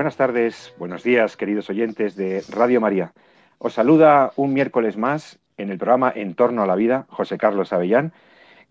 Buenas tardes, buenos días, queridos oyentes de Radio María. Os saluda un miércoles más en el programa En torno a la vida, José Carlos Avellán,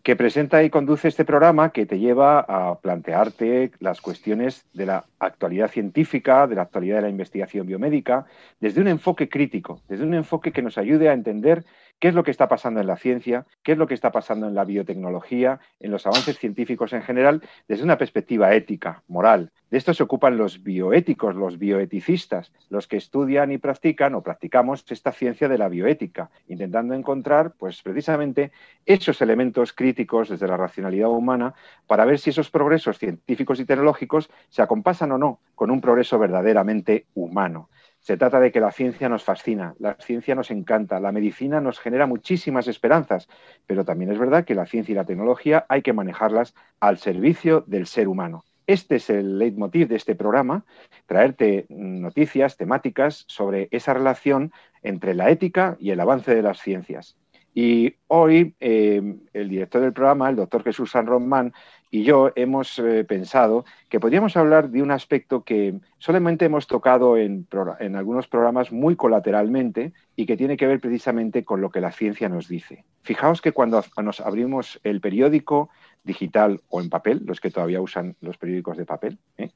que presenta y conduce este programa que te lleva a plantearte las cuestiones de la actualidad científica, de la actualidad de la investigación biomédica, desde un enfoque crítico, desde un enfoque que nos ayude a entender qué es lo que está pasando en la ciencia, qué es lo que está pasando en la biotecnología, en los avances científicos en general, desde una perspectiva ética, moral. De esto se ocupan los bioéticos, los bioeticistas, los que estudian y practican o practicamos esta ciencia de la bioética, intentando encontrar, pues precisamente, esos elementos críticos desde la racionalidad humana para ver si esos progresos científicos y tecnológicos se acompasan o no con un progreso verdaderamente humano. Se trata de que la ciencia nos fascina, la ciencia nos encanta, la medicina nos genera muchísimas esperanzas, pero también es verdad que la ciencia y la tecnología hay que manejarlas al servicio del ser humano. Este es el leitmotiv de este programa, traerte noticias, temáticas sobre esa relación entre la ética y el avance de las ciencias. Y hoy eh, el director del programa, el doctor Jesús San Román, y yo hemos eh, pensado que podríamos hablar de un aspecto que solamente hemos tocado en, en, algunos programas muy colateralmente y que tiene que ver precisamente con lo que la ciencia nos dice. Fijaos que cuando nos abrimos el periódico digital o en papel, los que todavía usan los periódicos de papel, ¿eh?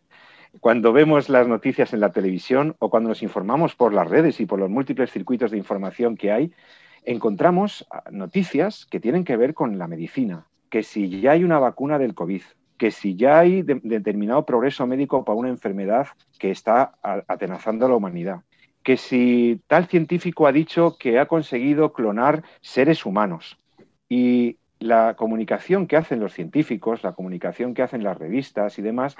cuando vemos las noticias en la televisión o cuando nos informamos por las redes y por los múltiples circuitos de información que hay, encontramos ah, noticias que tienen que ver con la medicina, que si ya hay una vacuna del COVID, que si ya hay determinado progreso médico para una enfermedad que está atenazando a la humanidad, que si tal científico ha dicho que ha conseguido clonar seres humanos y la comunicación que hacen los científicos, la comunicación que hacen las revistas y demás,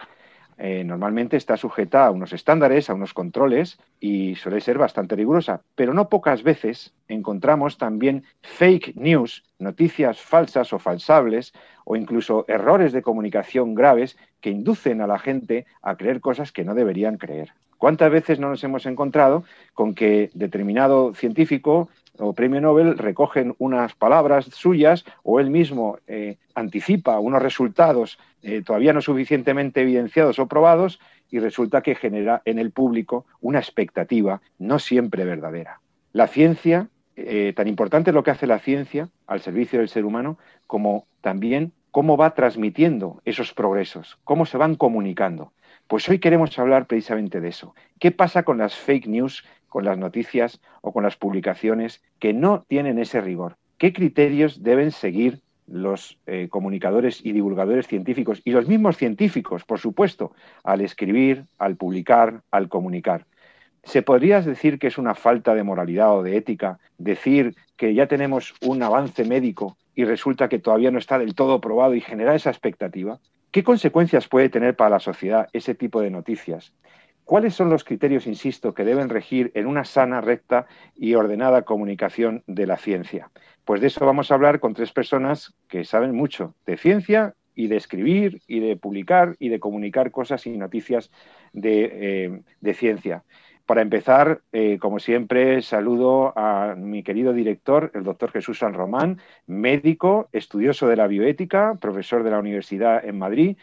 eh, normalmente está sujeta a unos estándares, a unos controles y suele ser bastante rigurosa. Pero no pocas veces encontramos también fake news, noticias falsas o falsables o incluso errores de comunicación graves que inducen a la gente a creer cosas que no deberían creer. ¿Cuántas veces no nos hemos encontrado con que determinado científico o premio Nobel recogen unas palabras suyas o él mismo eh, anticipa unos resultados eh, todavía no suficientemente evidenciados o probados y resulta que genera en el público una expectativa no siempre verdadera. La ciencia, eh, tan importante es lo que hace la ciencia al servicio del ser humano, como también cómo va transmitiendo esos progresos, cómo se van comunicando. Pues hoy queremos hablar precisamente de eso. ¿Qué pasa con las fake news con las noticias o con las publicaciones que no tienen ese rigor. ¿Qué criterios deben seguir los eh, comunicadores y divulgadores científicos y los mismos científicos, por supuesto, al escribir, al publicar, al comunicar? ¿Se podría decir que es una falta de moralidad o de ética decir que ya tenemos un avance médico y resulta que todavía no está del todo probado y genera esa expectativa? ¿Qué consecuencias puede tener para la sociedad ese tipo de noticias? ¿Cuáles son los criterios, insisto, que deben regir en una sana, recta y ordenada comunicación de la ciencia? Pues de eso vamos a hablar con tres personas que saben mucho de ciencia y de escribir y de publicar y de comunicar cosas y noticias de, eh, ciencia. Para empezar, eh, como siempre, saludo a mi querido director, el doctor Jesús San Román, médico, estudioso de la bioética, profesor de la Universidad en Madrid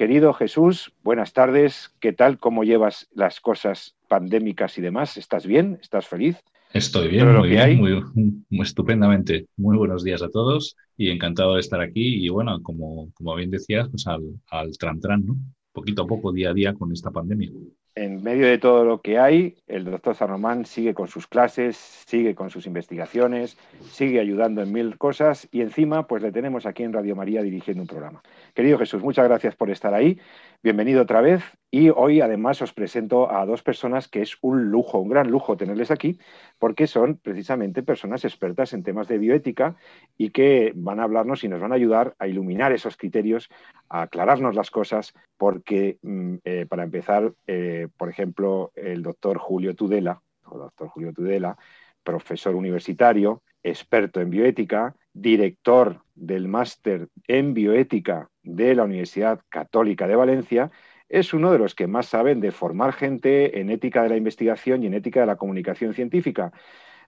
Querido Jesús, buenas tardes. ¿Qué tal? ¿Cómo llevas las cosas pandémicas y demás? ¿Estás bien? ¿Estás feliz? Estoy bien, muy bien, muy, estupendamente. Muy buenos días a todos y encantado de estar aquí. Y bueno, como, como bien decías, pues al, al tran, tran ¿no? Poquito a poco, día a día con esta pandemia en medio de todo lo que hay, el doctor San sigue con sus clases, sigue con sus investigaciones, sigue ayudando en mil cosas y encima pues le tenemos aquí en Radio María dirigiendo un programa. Querido Jesús, muchas gracias por estar ahí. Bienvenido otra vez. Y hoy además os presento a dos personas que es un lujo, un gran lujo tenerles aquí, porque son precisamente personas expertas en temas de bioética y que van a hablarnos y nos van a ayudar a iluminar esos criterios, a aclararnos las cosas, porque mm, eh, para empezar, eh, por ejemplo, el doctor Julio Tudela, o doctor Julio Tudela, profesor universitario, experto en bioética, director del máster en bioética de la Universidad Católica de Valencia, es uno de los que más saben de formar gente en ética de la investigación y en ética de la comunicación científica.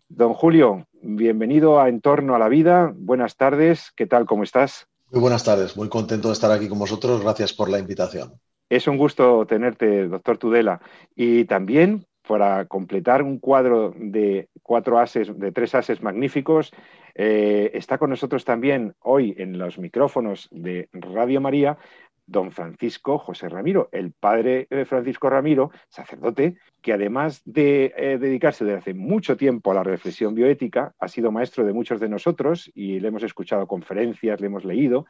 Don Julio, bienvenido a Entorno a la Vida. Buenas tardes. ¿Qué tal? ¿Cómo estás? Muy buenas tardes. Muy contento de estar aquí con vosotros. Gracias por la invitación. Es un gusto tenerte, doctor Tudela. Y también para completar un cuadro de cuatro ases, de tres ases magníficos, eh, está con nosotros también hoy en los micrófonos de Radio María don Francisco José Ramiro, el padre de Francisco Ramiro, sacerdote, que además de eh, dedicarse desde hace mucho tiempo a la reflexión bioética, ha sido maestro de muchos de nosotros y le hemos escuchado conferencias, le hemos leído.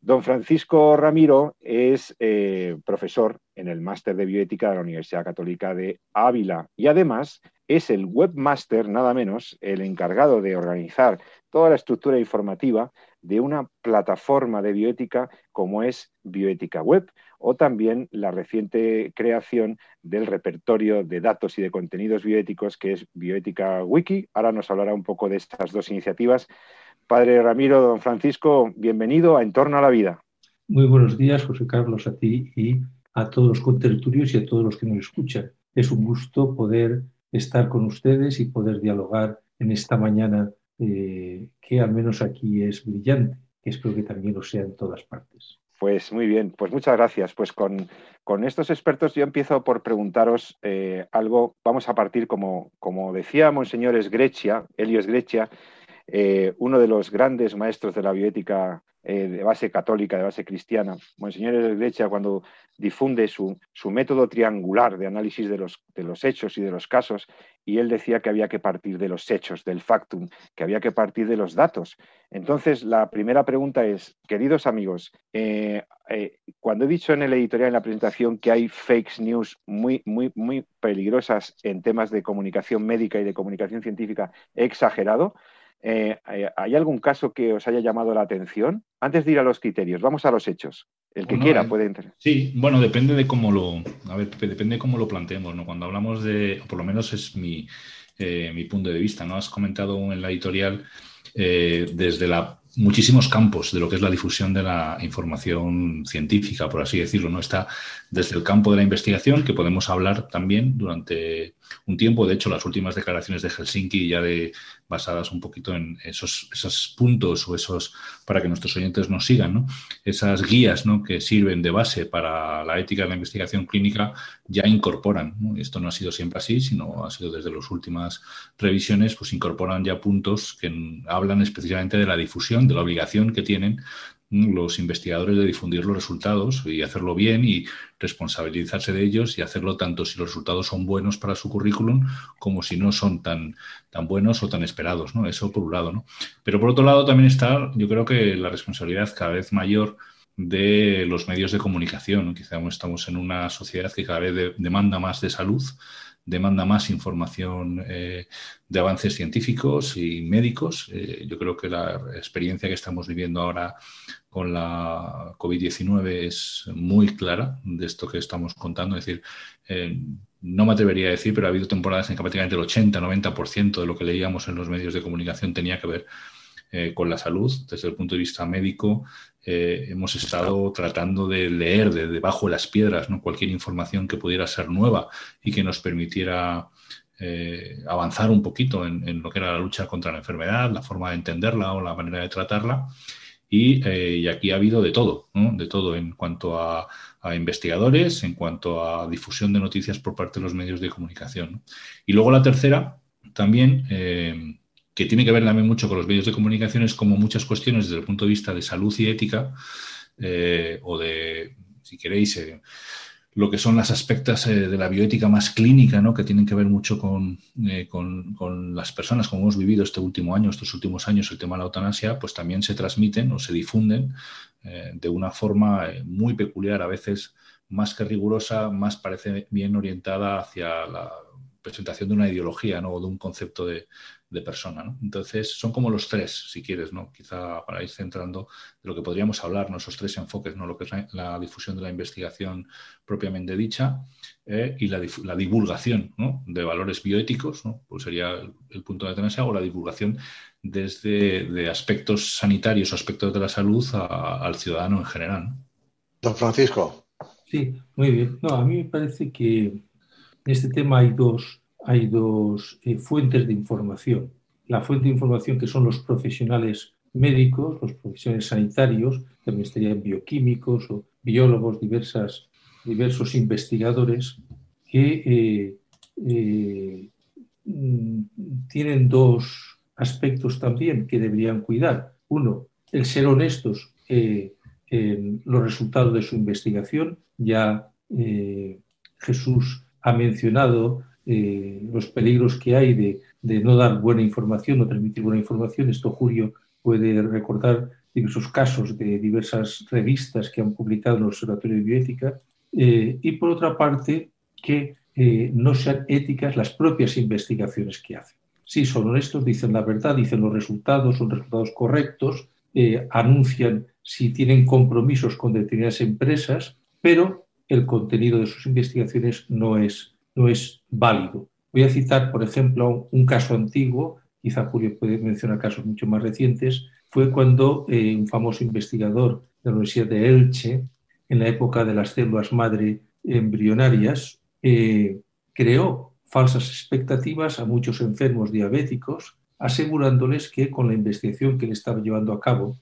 Don Francisco Ramiro es eh, profesor en el máster de bioética de la Universidad Católica de Ávila y además es el webmaster, nada menos, el encargado de organizar toda la estructura informativa de una plataforma de bioética como es Bioética Web o también la reciente creación del repertorio de datos y de contenidos bioéticos que es Bioética Wiki. Ahora nos hablará un poco de estas dos iniciativas. Padre Ramiro, don Francisco, bienvenido a Entorno a la Vida. Muy buenos días, José Carlos, a ti y a todos los contertulios y a todos los que nos escuchan. Es un gusto poder estar con ustedes y poder dialogar en esta mañana eh, que al menos aquí es brillante, que espero que también lo sea en todas partes. Pues muy bien, pues muchas gracias. Pues con, estos expertos yo empiezo por preguntaros eh, algo. Vamos a partir, como, como decía Monseñor Esgrecia, Elio Esgrecia, eh, uno de los grandes maestros de la bioética eh, de base católica, de base cristiana. Monseñor Esgrecia, cuando difunde su, método triangular de análisis de los, de los hechos y de los casos, y él decía que había que partir de los hechos, del factum, que había que partir de los datos. Entonces, la primera pregunta es, queridos amigos, eh, cuando he dicho en el editorial, en la presentación, que hay fake news muy, muy, muy peligrosas en temas de comunicación médica y de comunicación científica, he exagerado. Eh, ¿Hay algún caso que os haya llamado la atención? Antes de ir a los criterios, vamos a los hechos. El que quiera eh, puede entrar. Sí, bueno, depende de cómo lo, a ver, depende de cómo lo planteemos, ¿no? Cuando hablamos de, o por lo menos es mi, eh, mi punto de vista, ¿no? Has comentado en la editorial desde la muchísimos campos de lo que es la difusión de la información científica, por así decirlo. ¿no? Está desde el campo de la investigación, que podemos hablar también durante un tiempo. De hecho, las últimas declaraciones de Helsinki, ya de, basadas un poquito en esos, esos puntos o esos, para que nuestros oyentes nos sigan, ¿no? esas guías ¿no? que sirven de base para la ética de la investigación clínica, ya incorporan. Esto no ha sido siempre así, sino ha sido desde las últimas revisiones, pues incorporan ya puntos que hablan específicamente de la difusión de la obligación que tienen los investigadores de difundir los resultados y hacerlo bien y responsabilizarse de ellos y hacerlo tanto si los resultados son buenos para su currículum como si no son tan, tan buenos o tan esperados, ¿no? Eso por un lado, ¿no? Pero por otro lado también está, yo creo que la responsabilidad cada vez mayor de los medios de comunicación. Quizá estamos en una sociedad que cada vez demanda más de salud, demanda más información eh, de avances científicos y médicos. Eh, yo creo que la experiencia que estamos viviendo ahora con la COVID-19 es muy clara de esto que estamos contando. Es decir, eh, no me atrevería a decir, pero ha habido temporadas en que prácticamente el 80-90% de lo que leíamos en los medios de comunicación tenía que ver con la salud desde el punto de vista médico, eh, hemos estado tratando de leer de debajo de las piedras ¿no? cualquier información que pudiera ser nueva y que nos permitiera eh, avanzar un poquito en, lo que era la lucha contra la enfermedad, la forma de entenderla o la manera de tratarla. Y, eh, aquí ha habido de todo, de todo en cuanto a, investigadores, en cuanto a difusión de noticias por parte de los medios de comunicación. Y luego la tercera, también que tiene que ver también mucho con los medios de comunicación, es como muchas cuestiones desde el punto de vista de salud y ética, eh, o de, si queréis, eh, lo que son las aspectos eh, de la bioética más clínica, ¿no? que tienen que ver mucho con, con, las personas, como hemos vivido este último año, estos últimos años, el tema de la eutanasia, pues también se transmiten o se difunden de una forma muy peculiar, a veces más que rigurosa, más parece bien orientada hacia la presentación de una ideología ¿no? o de un concepto de, persona. ¿no? Entonces, son como los tres, si quieres, ¿no? quizá para ir centrando de lo que podríamos hablar, ¿no? esos tres enfoques, ¿no? lo que es la, difusión de la investigación propiamente dicha eh, y la, divulgación de valores bioéticos, pues sería el, punto de tenerse, o la divulgación desde de aspectos sanitarios o aspectos de la salud al ciudadano en general. Don Francisco. Sí, muy bien. No, a mí me parece que en este tema hay dos, hay dos eh, fuentes de información. La fuente de información que son los profesionales médicos, los profesionales sanitarios, también estarían bioquímicos o biólogos, diversas, diversos investigadores que eh, eh, tienen dos aspectos también que deberían cuidar. Uno, el ser honestos en los resultados de su investigación. Ya Jesús ha mencionado eh, los peligros que hay de, no dar buena información, no transmitir buena información. Esto Julio puede recordar diversos casos de diversas revistas que han publicado en el Observatorio de Bioética. Eh, y por otra parte, que no sean éticas las propias investigaciones que hacen. Sí, son honestos, dicen la verdad, dicen los resultados, son resultados correctos, anuncian si tienen compromisos con determinadas empresas, pero el contenido de sus investigaciones no es, no es válido. Voy a citar, por ejemplo, un caso antiguo, quizá Julio puede mencionar casos mucho más recientes, fue cuando eh, un famoso investigador de la Universidad de Elche, en la época de las células madre embrionarias, eh, creó falsas expectativas a muchos enfermos diabéticos, asegurándoles que con la investigación que le estaba llevando a cabo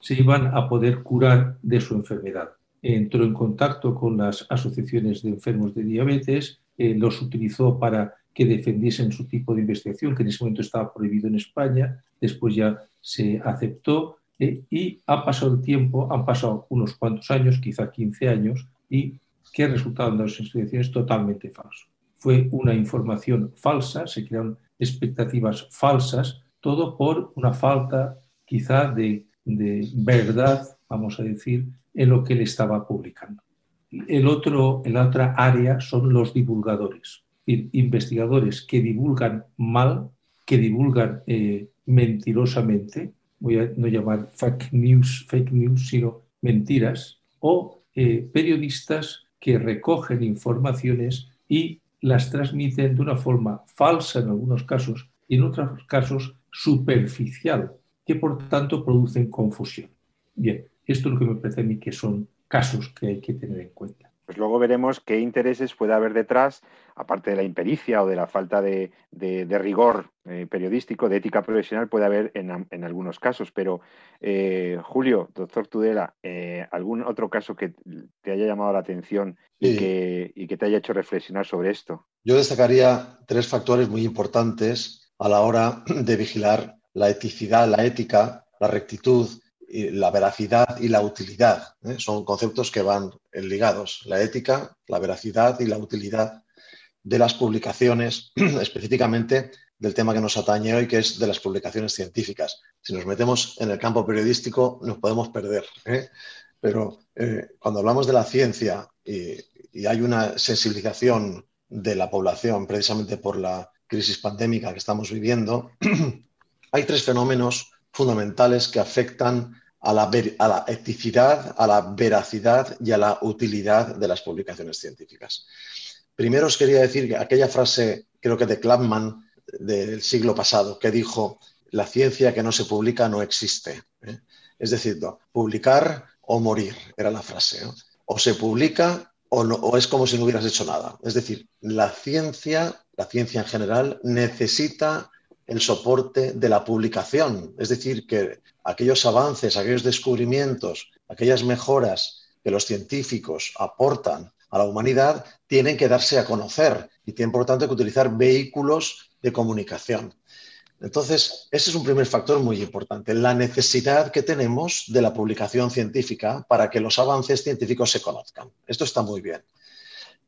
se iban a poder curar de su enfermedad. Entró en contacto con las asociaciones de enfermos de diabetes, eh, los utilizó para que defendiesen su tipo de investigación, que en ese momento estaba prohibido en España, después ya se aceptó eh, y ha pasado el tiempo, han pasado unos cuantos años, quizá 15 años, y ¿qué resultado de las investigaciones? Totalmente falso. Fue una información falsa, se crearon expectativas falsas, todo por una falta quizá de de verdad, vamos a decir, en lo que él estaba publicando. El otro, la otra área son los divulgadores, investigadores que divulgan mal, que divulgan eh, mentirosamente, voy a no llamar fake news, fake news, sino mentiras, o eh, periodistas que recogen informaciones y las transmiten de una forma falsa en algunos casos y en otros casos superficial, que por tanto producen confusión. Bien, esto es lo que me parece a mí que son casos que hay que tener en cuenta. Pues luego veremos qué intereses puede haber detrás, aparte de la impericia o de la falta de, rigor eh, periodístico, de ética profesional, puede haber en, algunos casos. Pero, eh, Julio, doctor Tudela, eh, ¿algún otro caso que te haya llamado la atención y, que, y que te haya hecho reflexionar sobre esto? Yo destacaría tres factores muy importantes a la hora de vigilar la eticidad, la ética, la rectitud, la veracidad y la utilidad. ¿eh? Son conceptos que van ligados. La ética, la veracidad y la utilidad de las publicaciones, específicamente del tema que nos atañe hoy, que es de las publicaciones científicas. Si nos metemos en el campo periodístico, nos podemos perder. ¿eh? Pero eh, cuando hablamos de la ciencia y hay una sensibilización de la población precisamente por la crisis pandémica que estamos viviendo, hay tres fenómenos fundamentales que afectan a la, a la, eticidad, a la veracidad y a la utilidad de las publicaciones científicas. Primero os quería decir que aquella frase, creo que de Klapman del siglo pasado, que dijo, la ciencia que no se publica no existe. ¿eh? Es decir, publicar o morir, era la frase. O se publica o es como si no hubieras hecho nada. Es decir, la ciencia, la ciencia en general, necesita el soporte de la publicación. Es decir, que aquellos avances, aquellos descubrimientos, aquellas mejoras que los científicos aportan a la humanidad tienen que darse a conocer y tienen, por lo tanto, que utilizar vehículos de comunicación. Entonces, ese es un primer factor muy importante, la necesidad que tenemos de la publicación científica para que los avances científicos se conozcan. Esto está muy bien.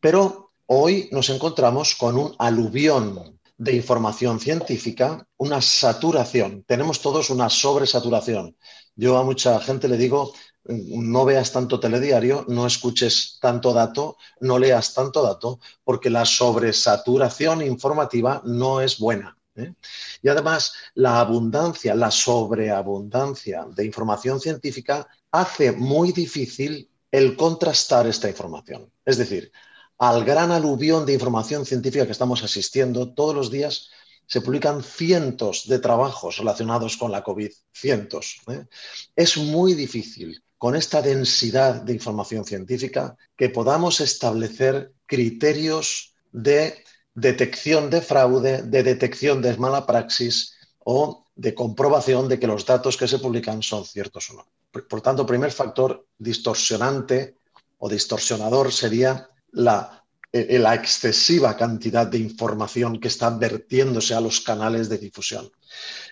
Pero hoy nos encontramos con un aluvión de información científica, una saturación. Tenemos todos una sobresaturación. Yo a mucha gente le digo, no veas tanto telediario, no escuches tanto dato, no leas tanto dato, porque la sobresaturación informativa no es buena. ¿eh? Y además, la abundancia, la sobreabundancia de información científica hace muy difícil el contrastar esta información. Es decir, al gran aluvión de información científica que estamos asistiendo todos los días, se publican cientos de trabajos relacionados con la COVID, cientos. ¿eh? Es muy difícil con esta densidad de información científica que podamos establecer criterios de detección de fraude, de detección de mala praxis o de comprobación de que los datos que se publican son ciertos o no. Por tanto, primer factor distorsionante o distorsionador sería la, eh, la excesiva cantidad de información que está vertiéndose a los canales de difusión.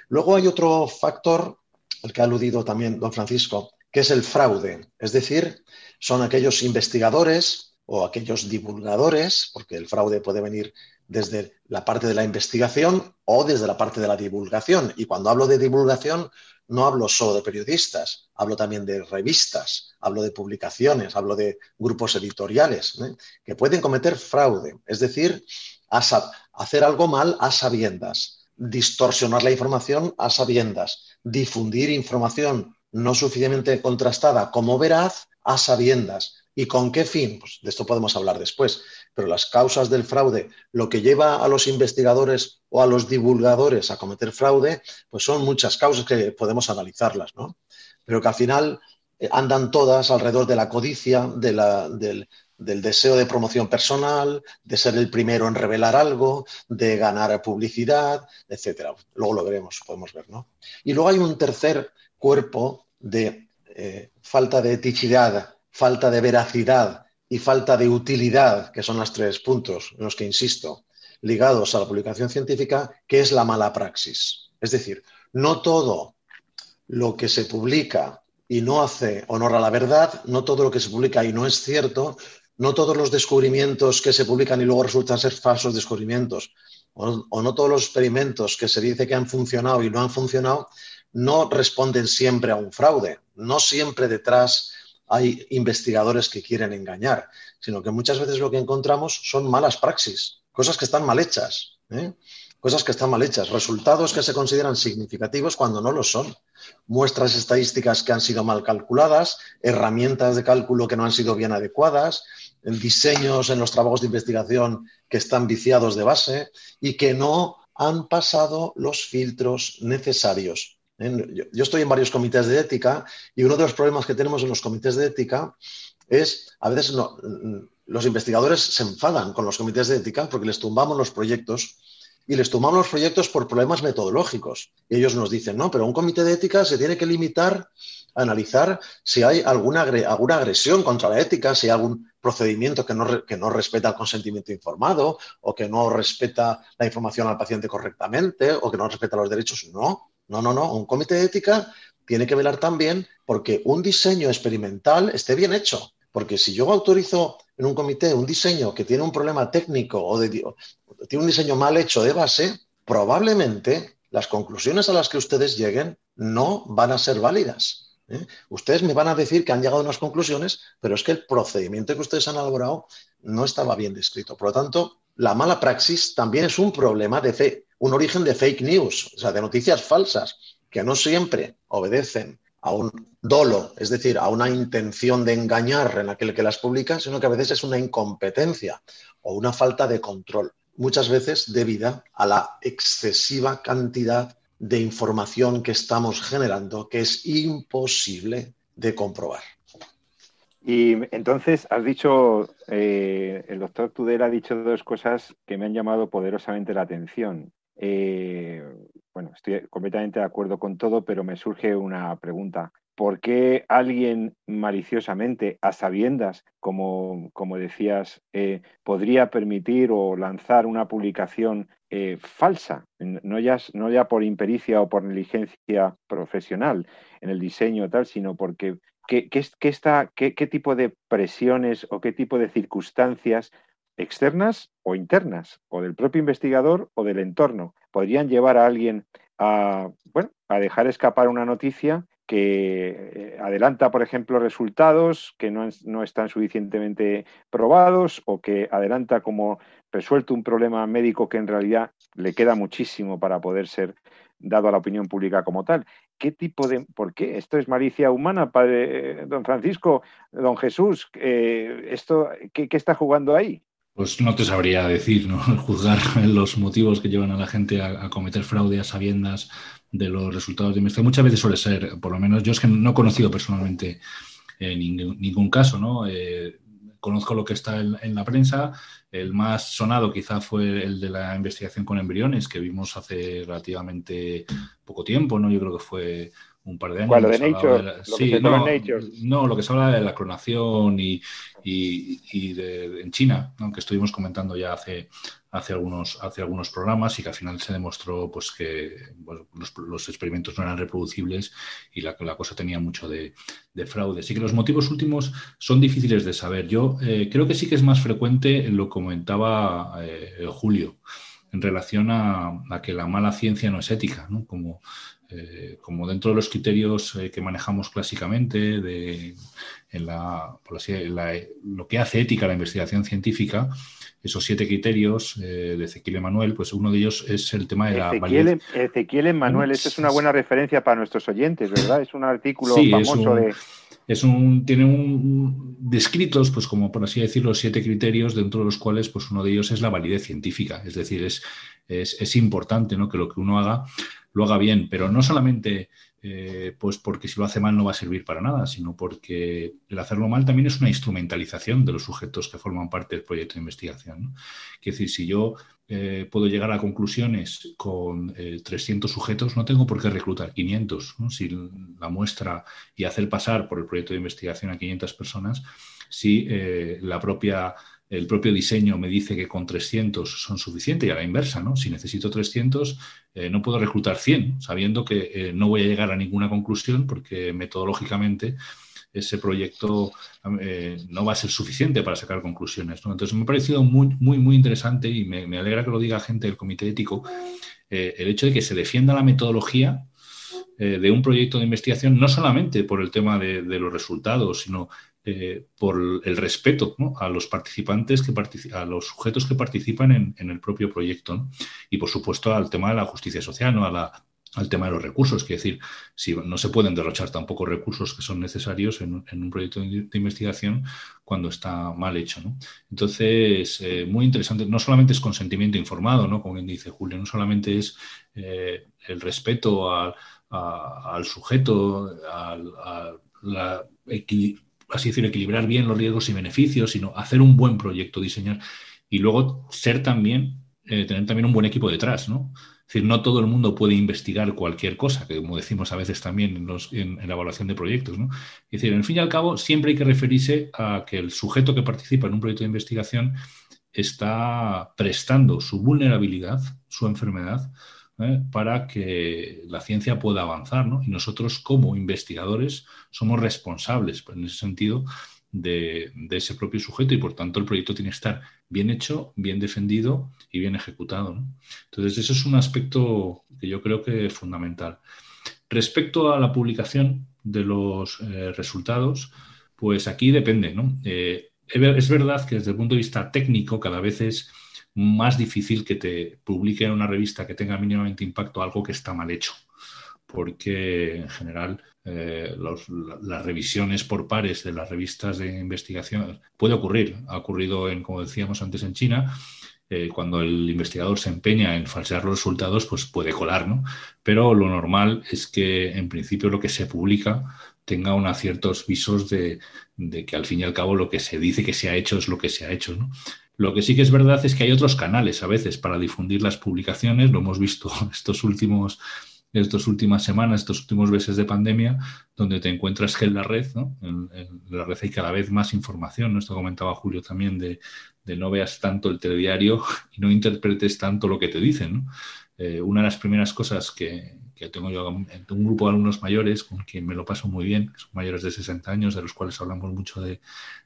Luego hay otro factor, el que ha aludido también don Francisco, que es el fraude. Es decir, son aquellos investigadores o aquellos divulgadores, porque el fraude puede venir desde la parte de la investigación o desde la parte de la divulgación. Y cuando hablo de divulgación, no hablo solo de periodistas, hablo también de revistas, hablo de publicaciones, hablo de grupos editoriales, ¿eh? que pueden cometer fraude, es decir, hacer algo mal a sabiendas, distorsionar la información a sabiendas, difundir información no suficientemente contrastada como veraz a sabiendas. ¿Y con qué fin? Pues de esto podemos hablar después pero las causas del fraude, lo que lleva a los investigadores o a los divulgadores a cometer fraude, pues son muchas causas que podemos analizarlas, ¿no? Pero que al final eh, andan todas alrededor de la codicia, del, deseo de promoción personal, de ser el primero en revelar algo, de ganar publicidad, etcétera. Luego lo veremos, podemos ver, ¿no? Y luego hay un tercer cuerpo de eh, falta de eticidad, falta de veracidad, y falta de utilidad, que son los tres puntos en los que insisto, ligados a la publicación científica, que es la mala praxis. Es decir, no todo lo que se publica y no hace honor a la verdad, no todo lo que se publica y no es cierto, no todos los descubrimientos que se publican y luego resultan ser falsos descubrimientos, o, no todos los experimentos que se dice que han funcionado y no han funcionado, no responden siempre a un fraude. No siempre detrás hay investigadores que quieren engañar, sino que muchas veces lo que encontramos son malas praxis, cosas que están mal hechas, ¿eh? cosas que están mal hechas, resultados que se consideran significativos cuando no lo son, muestras estadísticas que han sido mal calculadas, herramientas de cálculo que no han sido bien adecuadas, diseños en los trabajos de investigación que están viciados de base y que no han pasado los filtros necesarios yo estoy en varios comités de ética y uno de los problemas que tenemos en los comités de ética es, a veces los investigadores se enfadan con los comités de ética porque les tumbamos los proyectos y les tumbamos los proyectos por problemas metodológicos. Y ellos nos dicen, no, pero un comité de ética se tiene que limitar a analizar si hay alguna, alguna agresión contra la ética, si hay algún procedimiento que no, que no respeta el consentimiento informado o que no respeta la información al paciente correctamente o que no respeta los derechos. No, no, no, no. Un comité de ética tiene que velar también porque un diseño experimental esté bien hecho. Porque si yo autorizo en un comité un diseño que tiene un problema técnico o, tiene un diseño mal hecho de base, probablemente las conclusiones a las que ustedes lleguen no van a ser válidas. ¿eh? Ustedes me van a decir que han llegado a unas conclusiones, pero es que el procedimiento que ustedes han elaborado no estaba bien descrito. Por lo tanto, la mala praxis también es un problema de fe, un origen de fake news, o sea, de noticias falsas, que no siempre obedecen a un dolo, es decir, a una intención de engañar en aquel que las publica, sino que a veces es una incompetencia o una falta de control, muchas veces debida a la excesiva cantidad de información que estamos generando que es imposible de comprobar. Y entonces has dicho, eh, el doctor Tudela ha dicho dos cosas que me han llamado poderosamente la atención. Eh, bueno, estoy completamente de acuerdo con todo, pero me surge una pregunta. ¿Por qué alguien maliciosamente, a sabiendas, como, como decías, eh, podría permitir o lanzar una publicación eh, falsa, no ya, no ya por impericia o por negligencia profesional en el diseño tal, sino porque ¿qué, está, qué tipo de presiones o qué tipo de circunstancias externas o internas, o del propio investigador o del entorno, podrían llevar a alguien a, bueno, a dejar escapar una noticia que eh, adelanta, por ejemplo, resultados que no, no, están suficientemente probados o que adelanta como resuelto un problema médico que en realidad le queda muchísimo para poder ser dado a la opinión pública como tal. ¿Qué tipo de... ¿Por qué? ¿Esto es malicia humana, padre don Francisco, don Jesús? Eh, esto, ¿qué, está jugando ahí? Pues no te sabría decir, ¿no? Juzgar los motivos que llevan a la gente a, cometer fraude a sabiendas de los resultados de investigación. Muchas veces suele ser, por lo menos yo es que no he conocido personalmente eh, ningún, caso, ¿no? Eh, conozco lo que está en, la prensa. El más sonado quizá fue el de la investigación con embriones que vimos hace relativamente poco tiempo, ¿no? Yo creo que fue un par de años. ¿Cuál, de Nature? sí, no, no, lo que se habla de la clonación y, y, de, en China, aunque estuvimos comentando ya hace, hace, algunos, hace algunos programas y que al final se demostró pues, que los, experimentos no eran reproducibles y la, la cosa tenía mucho de, fraude. Así que los motivos últimos son difíciles de saber. Yo eh, creo que sí que es más frecuente, lo comentaba eh, Julio, en relación a, a, que la mala ciencia no es ética, ¿no? Como eh, como dentro de los criterios eh, que manejamos clásicamente de, en, la, lo que hace ética la investigación científica, esos siete criterios eh, de Ezequiel Emanuel, pues uno de ellos es el tema de la Ezequiel, Ezequiel Emanuel, esa es una buena referencia para nuestros oyentes, ¿verdad? Es un artículo famoso de... Es un, tiene un, descritos, pues como por así decirlo, siete criterios, dentro de los cuales pues uno de ellos es la validez científica. Es decir, es, es, importante ¿no? que lo que uno haga lo haga bien, pero no solamente eh, pues porque si lo hace mal no va a servir para nada, sino porque el hacerlo mal también es una instrumentalización de los sujetos que forman parte del proyecto de investigación. Es decir, si yo eh, puedo llegar a conclusiones con 300 eh, sujetos, no tengo por qué reclutar 500. Si la muestra y hacer pasar por el proyecto de investigación a 500 personas, si la propia el propio diseño me dice que con 300 son suficientes y a la inversa, ¿no? Si necesito 300, eh, no puedo reclutar 100, sabiendo que eh, no voy a llegar a ninguna conclusión porque metodológicamente ese proyecto eh, no va a ser suficiente para sacar conclusiones. Entonces me ha parecido muy, muy, muy interesante y me, alegra que lo diga gente del comité ético, el hecho de que se defienda la metodología de un proyecto de investigación, no solamente por el tema de, los resultados, sino eh, por el respeto a los participantes, que a los sujetos que participan en, el propio proyecto y, por supuesto, al tema de la justicia social, ¿no? Al tema de los recursos, es decir, si no se pueden derrochar tampoco recursos que son necesarios en, un proyecto de, investigación cuando está mal hecho. Entonces, eh, muy interesante, no solamente es consentimiento informado, ¿no? como dice Julio, no solamente es eh, el respeto al sujeto, así decir, equilibrar bien los riesgos y beneficios, sino hacer un buen proyecto, diseñar y luego ser también, eh, tener también un buen equipo detrás, ¿no? Es decir, no todo el mundo puede investigar cualquier cosa, que como decimos a veces también en, los, en, la evaluación de proyectos, ¿no? Es decir, en fin y al cabo, siempre hay que referirse a que el sujeto que participa en un proyecto de investigación está prestando su vulnerabilidad, su enfermedad, ¿eh? para que la ciencia pueda avanzar. ¿no? Y nosotros como investigadores somos responsables en ese sentido de, ese propio sujeto y por tanto el proyecto tiene que estar bien hecho, bien defendido y bien ejecutado. Entonces, eso es un aspecto que yo creo que es fundamental. Respecto a la publicación de los eh, resultados, pues aquí depende. ¿no? Eh, es verdad que desde el punto de vista técnico cada vez es más difícil que te publique en una revista que tenga mínimamente impacto algo que está mal hecho. Porque en general eh, las revisiones por pares de las revistas de investigación puede ocurrir. Ha ocurrido, en, como decíamos antes, en China. Eh, cuando el investigador se empeña en falsear los resultados, pues puede colar, ¿no? Pero lo normal es que, en principio, lo que se publica tenga unos ciertos visos de, de, que al fin y al cabo lo que se dice que se ha hecho es lo que se ha hecho. ¿no? Lo que sí que es verdad es que hay otros canales a veces para difundir las publicaciones, lo hemos visto estos últimos, estas últimas semanas, estos últimos meses de pandemia, donde te encuentras que en la red, ¿no? en, la red hay cada vez más información, esto comentaba Julio también, de, no veas tanto el telediario y no interpretes tanto lo que te dicen. Eh, una de las primeras cosas que, tengo yo un grupo de alumnos mayores con quien me lo paso muy bien, que son mayores de 60 años, de los cuales hablamos mucho de,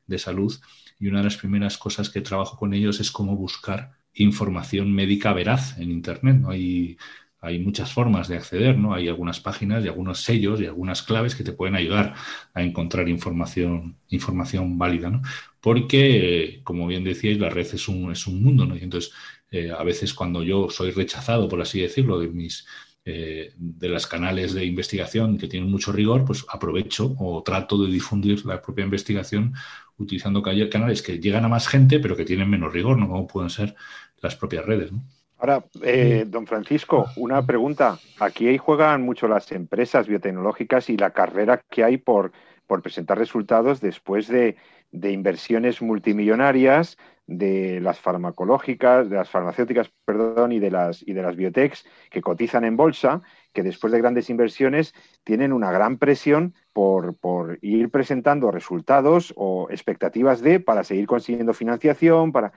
de salud, y una de las primeras cosas que trabajo con ellos es cómo buscar información médica veraz en Internet. ¿no? Hay, hay muchas formas de acceder, ¿no? Hay algunas páginas y algunos sellos y algunas claves que te pueden ayudar a encontrar información, información válida, ¿no? Porque, como bien decíais, la red es un, es un mundo, ¿no? Y entonces, eh, a veces cuando yo soy rechazado, por así decirlo, de mis eh, de las canales de investigación que tienen mucho rigor, pues aprovecho o trato de difundir la propia investigación utilizando canales que llegan a más gente, pero que tienen menos rigor, ¿no? Como pueden ser las propias redes, ¿no? Ahora, eh, don Francisco, una pregunta. Aquí juegan mucho las empresas biotecnológicas y la carrera que hay por, por presentar resultados después de, de, inversiones multimillonarias de las farmacológicas, de las farmacéuticas, perdón, y de las y de las biotechs que cotizan en bolsa, que después de grandes inversiones tienen una gran presión por, por ir presentando resultados o expectativas de para seguir consiguiendo financiación, para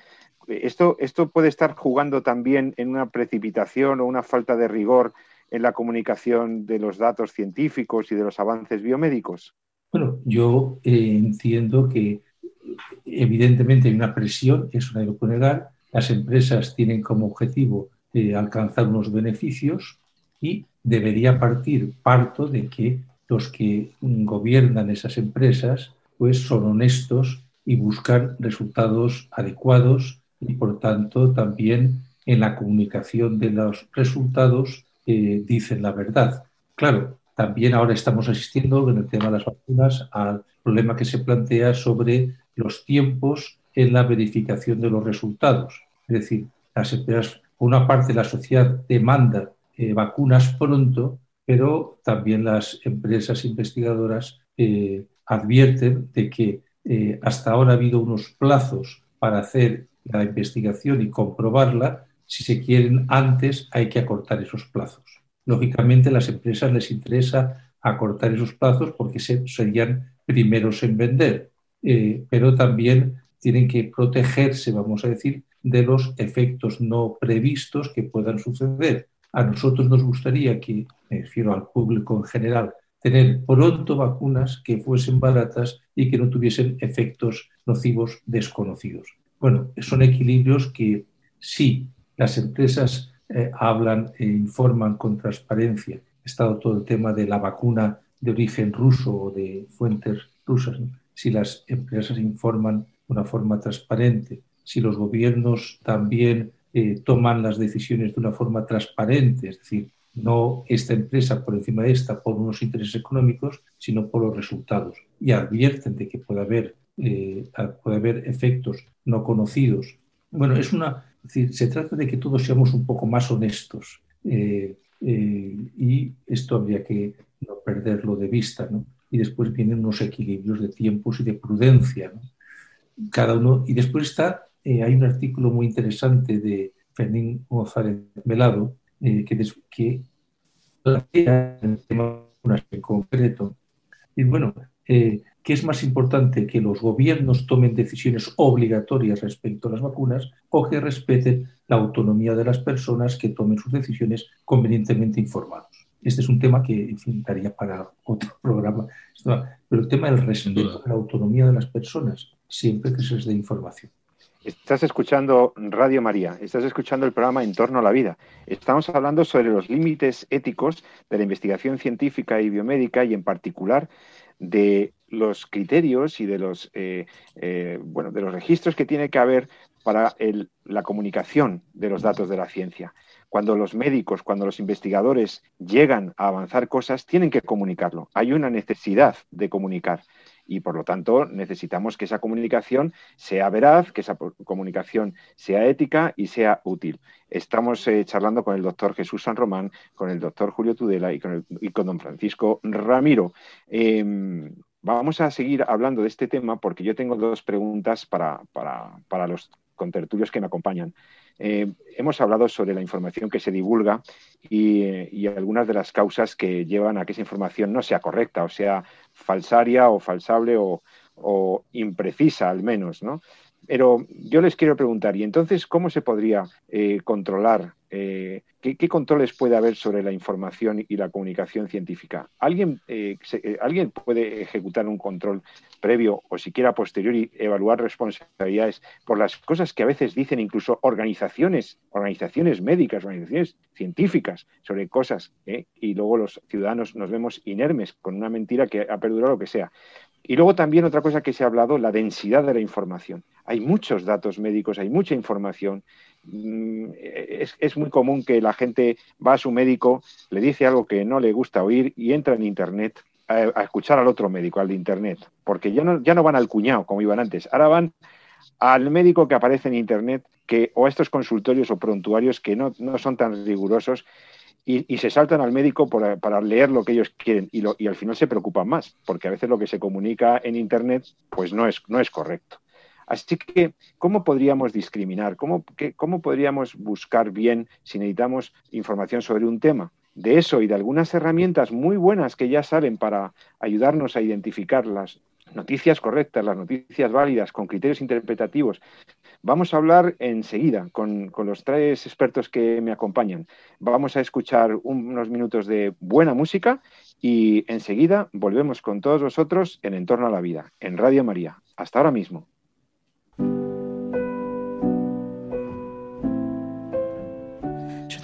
esto, esto puede estar jugando también en una precipitación o una falta de rigor en la comunicación de los datos científicos y de los avances biomédicos? Bueno, yo eh, entiendo que evidentemente hay una presión, eso no hay que negar. Las empresas tienen como objetivo eh, alcanzar unos beneficios y debería partir, parto de que los que gobiernan esas empresas pues son honestos y buscan resultados adecuados y por tanto también en la comunicación de los resultados eh, dicen la verdad. Claro, también ahora estamos asistiendo en el tema de las vacunas al problema que se plantea sobre los tiempos en la verificación de los resultados. Es decir, las empresas, una parte la sociedad demanda eh, vacunas pronto, pero también las empresas investigadoras eh, advierten de que hasta ahora ha habido unos plazos para hacer la investigación y comprobarla, si se quieren antes hay que acortar esos plazos. Lógicamente, a las empresas les interesa acortar esos plazos porque serían primeros en vender, eh, pero también tienen que protegerse, vamos a decir, de los efectos no previstos que puedan suceder. A nosotros nos gustaría que, me refiero al público en general, tener pronto vacunas que fuesen baratas y que no tuviesen efectos nocivos desconocidos. Bueno, son equilibrios que sí, las empresas eh, hablan e informan con transparencia. Ha estado todo el tema de la vacuna de origen ruso o de fuentes rusas. Si las empresas informan de una forma transparente, si los gobiernos también eh, toman las decisiones de una forma transparente, es decir, no esta empresa por encima de esta por unos intereses económicos, sino por los resultados. Y advierten de que puede haber eh, puede haber efectos no conocidos. Bueno, es una, decir, se trata de que todos seamos un poco más honestos eh, eh, y esto habría que no perderlo de vista, ¿no? Y después vienen unos equilibrios de tiempos y de prudencia, ¿no? Cada uno, y después está, hay un artículo muy interesante de Fermín González Melado que, que plantea el tema en concreto. Y bueno, eh, ¿qué es más importante? ¿Que los gobiernos tomen decisiones obligatorias respecto a las vacunas o que respeten la autonomía de las personas que tomen sus decisiones convenientemente informados? Este es un tema que, en fin, daría para otro programa. Pero el tema del respeto a la autonomía de las personas, siempre que se les dé información. Estás escuchando Radio María, estás escuchando el programa En torno a la vida. Estamos hablando sobre los límites éticos de la investigación científica y biomédica y en particular de los criterios y de los, eh, eh, bueno, de los registros que tiene que haber para la comunicación de los datos de la ciencia. Cuando los médicos, cuando los investigadores llegan a avanzar cosas, tienen que comunicarlo. Hay una necesidad de comunicar y por lo tanto necesitamos que esa comunicación sea veraz, que esa comunicación sea ética y sea útil. Estamos eh, charlando con el doctor Jesús San Román, con el doctor Julio Tudela y con, don Francisco Ramiro. Em, vamos a seguir hablando de este tema porque yo tengo dos preguntas para, para los contertulios que me acompañan. Eh, hemos hablado sobre la información que se divulga y, algunas de las causas que llevan a que esa información no sea correcta, o sea falsaria o falsable o, imprecisa al menos, ¿no? Pero yo les quiero preguntar, ¿y entonces cómo se podría eh, controlar eh, ¿Qué, controles puede haber sobre la información y la comunicación científica? ¿Alguien, eh, eh, ¿Alguien puede ejecutar un control previo o siquiera posterior y evaluar responsabilidades por las cosas que a veces dicen incluso organizaciones, organizaciones médicas, organizaciones científicas sobre cosas eh? y luego los ciudadanos nos vemos inermes con una mentira que ha perdurado lo que sea? Y luego también otra cosa que se ha hablado, la densidad de la información. Hay muchos datos médicos, hay mucha información Mm, es, muy común que la gente va a su médico, le dice algo que no le gusta oír y entra en Internet a, escuchar al otro médico, al de Internet, porque ya no, ya no van al cuñado como iban antes, ahora van al médico que aparece en Internet que, o a estos consultorios o prontuarios que no, son tan rigurosos y, se saltan al médico para, leer lo que ellos quieren y, y al final se preocupan más, porque a veces lo que se comunica en Internet pues no es, no es correcto. Así que, ¿cómo podríamos discriminar? ¿Cómo, ¿Cómo podríamos buscar bien si necesitamos información sobre un tema? De eso y de algunas herramientas muy buenas que ya salen para ayudarnos a identificar las noticias correctas, las noticias válidas, con criterios interpretativos. Vamos a hablar enseguida con, con, los tres expertos que me acompañan. Vamos a escuchar unos minutos de buena música y enseguida volvemos con todos vosotros en Entorno a la Vida, en Radio María. Hasta ahora mismo.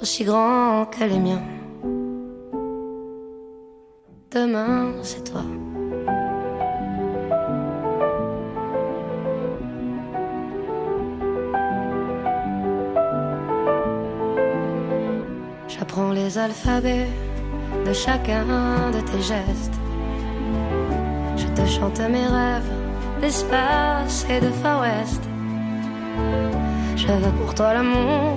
aussi grands que les miens. Demain, c'est toi. J'apprends les alphabets de chacun de tes gestes. Je te chante mes rêves d'espace et de Far West. Je veux pour toi l'amour,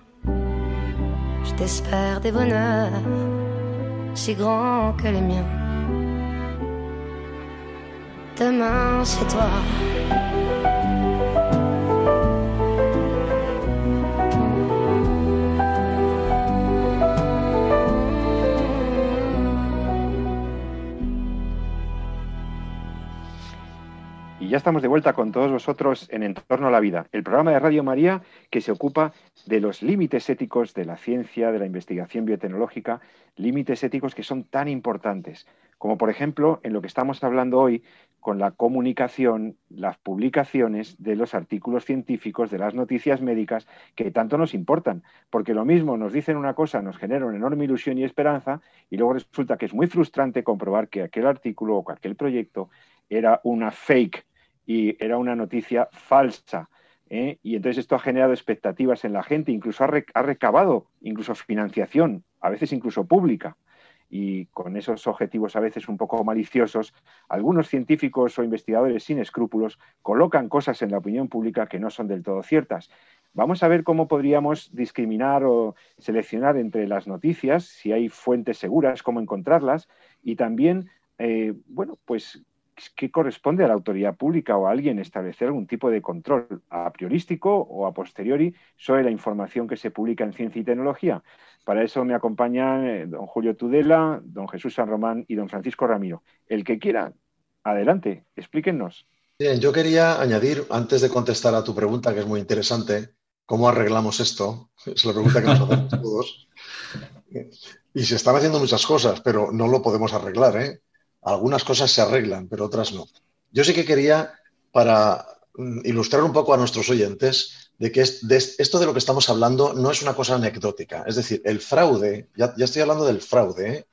Je t'espère des bonheurs si grands que les miens. Demain, c'est toi. Estamos de vuelta con todos vosotros en Entorno a la Vida, el programa de Radio María que se ocupa de los límites éticos de la ciencia, de la investigación biotecnológica, límites éticos que son tan importantes, como por ejemplo en lo que estamos hablando hoy con la comunicación, las publicaciones de los artículos científicos, de las noticias médicas que tanto nos importan, porque lo mismo nos dicen una cosa, nos genera una enorme ilusión y esperanza, y luego resulta que es muy frustrante comprobar que aquel artículo o aquel proyecto era una fake y era una noticia falsa. ¿eh? Y entonces esto ha generado expectativas en la gente, incluso ha, recabado incluso financiación, a veces incluso pública. Y con esos objetivos a veces un poco maliciosos, algunos científicos o investigadores sin escrúpulos colocan cosas en la opinión pública que no son del todo ciertas. Vamos a ver cómo podríamos discriminar o seleccionar entre las noticias, si hay fuentes seguras, cómo encontrarlas, y también, eh, bueno, pues ¿qué corresponde a la autoridad pública o a alguien establecer algún tipo de control a priorístico o a posteriori sobre la información que se publica en ciencia y tecnología? Para eso me acompañan eh, don Julio Tudela, don Jesús San Román y don Francisco Ramiro. El que quiera, adelante, explíquenos. Bien, yo quería añadir, antes de contestar a tu pregunta, que es muy interesante, ¿cómo arreglamos esto? Es la pregunta que nos hacemos todos. Y se están haciendo muchas cosas, pero no lo podemos arreglar. ¿eh? Algunas cosas se arreglan, pero otras no. Yo sí que quería, para mm, ilustrar un poco a nuestros oyentes, de que esto de lo que estamos hablando no es una cosa anecdótica. Es decir, el fraude, ya, estoy hablando del fraude, ¿eh?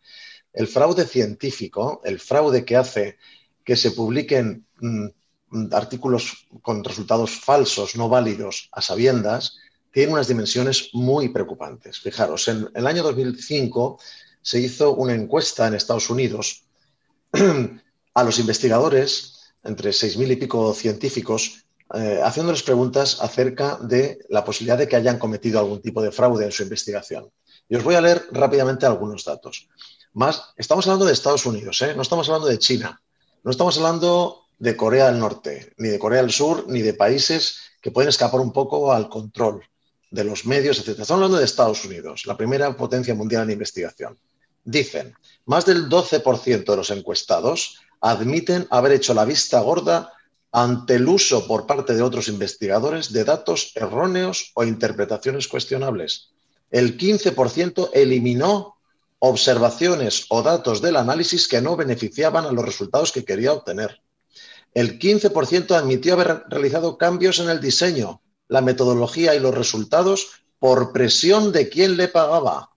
el fraude científico, el fraude que hace que se publiquen mm, artículos con resultados falsos, no válidos, a sabiendas, tiene unas dimensiones muy preocupantes. Fijaros, en el año 2005 se hizo una encuesta en Estados Unidos a los investigadores, entre 6.000 y pico científicos, eh, haciéndoles preguntas acerca de la posibilidad de que hayan cometido algún tipo de fraude en su investigación. Y os voy a leer rápidamente algunos datos. Más, estamos hablando de Estados Unidos, ¿eh? no estamos hablando de China, no estamos hablando de Corea del Norte, ni de Corea del Sur, ni de países que pueden escapar un poco al control de los medios, etc. Estamos hablando de Estados Unidos, la primera potencia mundial en investigación. Dicen, más del 12% de los encuestados admiten haber hecho la vista gorda ante el uso por parte de otros investigadores de datos erróneos o interpretaciones cuestionables. El 15% eliminó observaciones o datos del análisis que no beneficiaban a los resultados que quería obtener. El 15% admitió haber realizado cambios en el diseño, la metodología y los resultados por presión de quien le pagaba.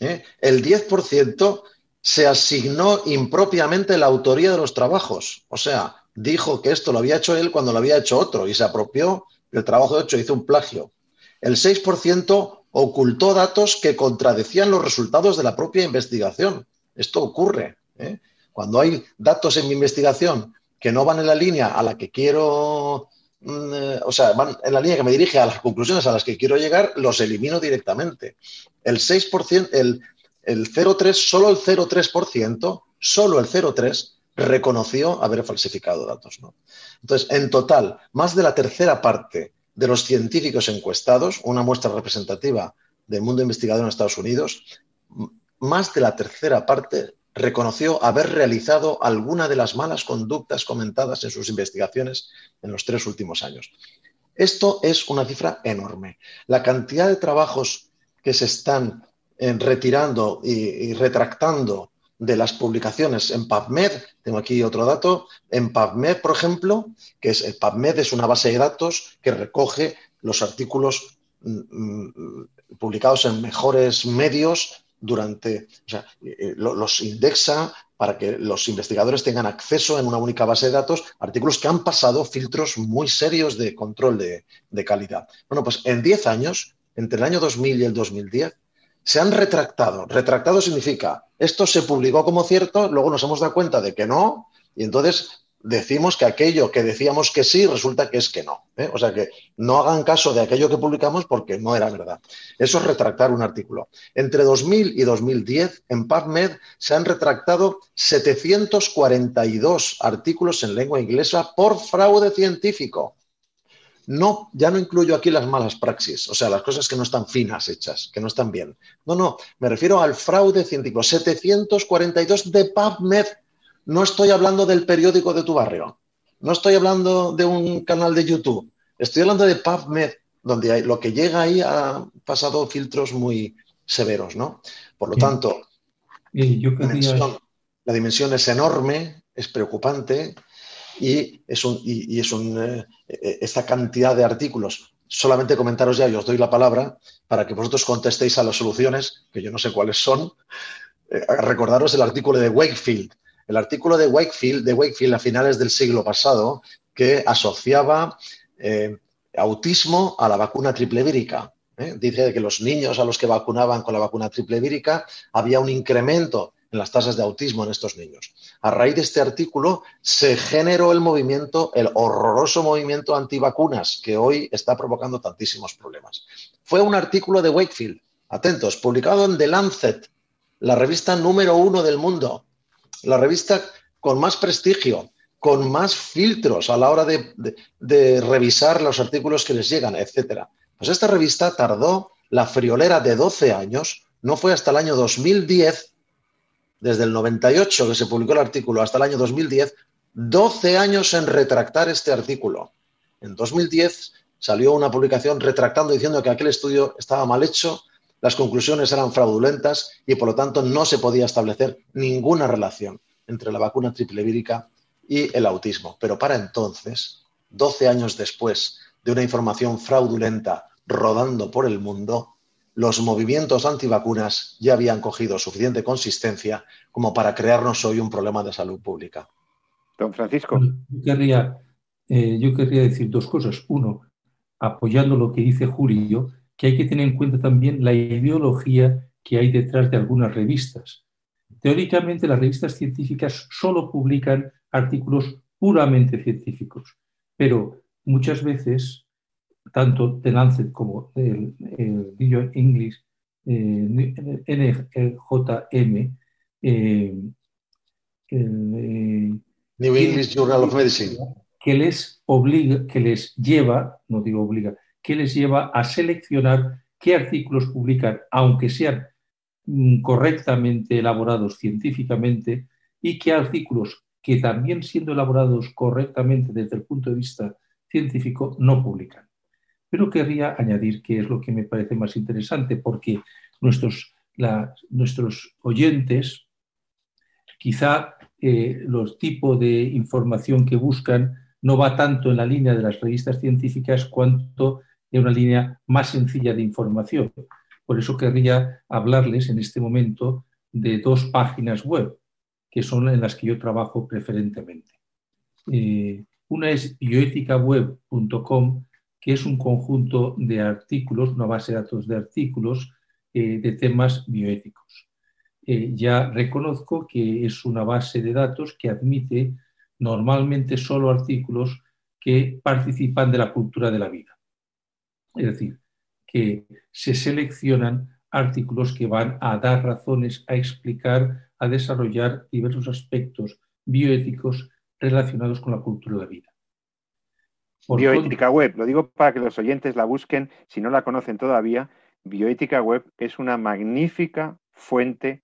¿Eh? El 10% se asignó impropiamente la autoría de los trabajos. O sea, dijo que esto lo había hecho él cuando lo había hecho otro y se apropió del trabajo hecho, hizo un plagio. El 6% ocultó datos que contradecían los resultados de la propia investigación. Esto ocurre. ¿eh? Cuando hay datos en mi investigación que no van en la línea a la que quiero, mm, eh, o sea, van en la línea que me dirige a las conclusiones a las que quiero llegar, los elimino directamente. El 6%, el, el 0,3, solo el 0,3%, solo el 0,3% reconoció haber falsificado datos. ¿no? Entonces, en total, más de la tercera parte de los científicos encuestados, una muestra representativa del mundo investigador en Estados Unidos, más de la tercera parte reconoció haber realizado alguna de las malas conductas comentadas en sus investigaciones en los tres últimos años. Esto es una cifra enorme. La cantidad de trabajos que se están eh, retirando y retractando de las publicaciones en PubMed, tengo aquí otro dato, en PubMed, por ejemplo, que es el PubMed es una base de datos que recoge los artículos mm, mm, publicados en mejores medios durante, o sea, eh, eh, los indexa para que los investigadores tengan acceso en una única base de datos, artículos que han pasado filtros muy serios de control de, de calidad. Bueno, pues en 10 años, entre el año 2000 y el 2010, se han retractado. Retractado significa, esto se publicó como cierto, luego nos hemos dado cuenta de que no, y entonces decimos que aquello que decíamos que sí resulta que es que no. ¿eh? O sea que no hagan caso de aquello que publicamos porque no era verdad. Eso es retractar un artículo. Entre 2000 y 2010 en PubMed se han retractado 742 artículos en lengua inglesa por fraude científico. No, ya no incluyo aquí las malas praxis, o sea, las cosas que no están finas hechas, que no están bien. No, no, me refiero al fraude científico. 742 de PubMed. No estoy hablando del periódico de tu barrio. No estoy hablando de un canal de YouTube. Estoy hablando de PubMed, donde hay, lo que llega ahí ha pasado filtros muy severos, ¿no? Por lo tanto, la dimensión es enorme, es preocupante y es, un, y, es un, eh, eh, esta cantidad de artículos. Solamente comentaros ya, y os doy la palabra para que vosotros contestéis a las soluciones, que yo no sé cuáles son. Eh, recordaros el artículo de Wakefield. El artículo de Wakefield, de Wakefield a finales del siglo pasado, que asociaba autismo a la vacuna triple vírica. Dice que los niños a los que vacunaban con la vacuna triple vírica había un incremento en las tasas de autismo en estos niños. A raíz de este artículo se generó el movimiento, el horroroso movimiento antivacunas que hoy está provocando tantísimos problemas. Fue un artículo de Wakefield, atentos, publicado en The Lancet, la revista número uno del mundo, la revista con más prestigio, con más filtros a la hora de, revisar los artículos que les llegan, etc. Pues esta revista tardó la friolera de 12 años, no fue hasta el año 2010, desde el 98 que se publicó el artículo hasta el año 2010, 12 años en retractar este artículo. En 2010 salió una publicación retractando diciendo que aquel estudio estaba mal hecho, las conclusiones eran fraudulentas y por lo tanto no se podía establecer ninguna relación entre la vacuna triple vírica y el autismo. Pero para entonces, 12 años después de una información fraudulenta rodando por el mundo, los movimientos antivacunas ya habían cogido suficiente consistencia como para crearnos hoy un problema de salud pública. Don Francisco. Yo querría, eh, yo querría decir dos cosas. Uno, apoyando lo que dice Julio, que hay que tener en cuenta también la ideología que hay detrás de algunas revistas. Teóricamente, las revistas científicas solo publican artículos puramente científicos, pero muchas veces, tanto The Lancet como el, el English, eh, NJM, eh, eh, New English Journal of Medicine, que les obliga, que les lleva, no digo obliga, que les lleva a seleccionar qué artículos publicar, aunque sean mm, correctamente elaborados científicamente, y qué artículos que también siendo elaborados correctamente desde el punto de vista científico no publican. Pero querría añadir que es lo que me parece más interesante, porque nuestros, nuestros oyentes, quizá eh, los tipos de información que buscan no va tanto en la línea de las revistas científicas cuanto en una línea más sencilla de información. Por eso querría hablarles en este momento de dos páginas web, que son en las que yo trabajo preferentemente. Eh, una es bioeticaweb.com, que es un conjunto de artículos, una base de datos de artículos eh, de temas bioéticos. Eh, ya reconozco que es una base de datos que admite normalmente solo artículos que participan de la cultura de la vida. Es decir, que se seleccionan artículos que van a dar razones, a explicar, a desarrollar diversos aspectos bioéticos relacionados con la cultura de la vida. Bioética Web, lo digo para que los oyentes la busquen, si no la conocen todavía, Bioética Web es una magnífica fuente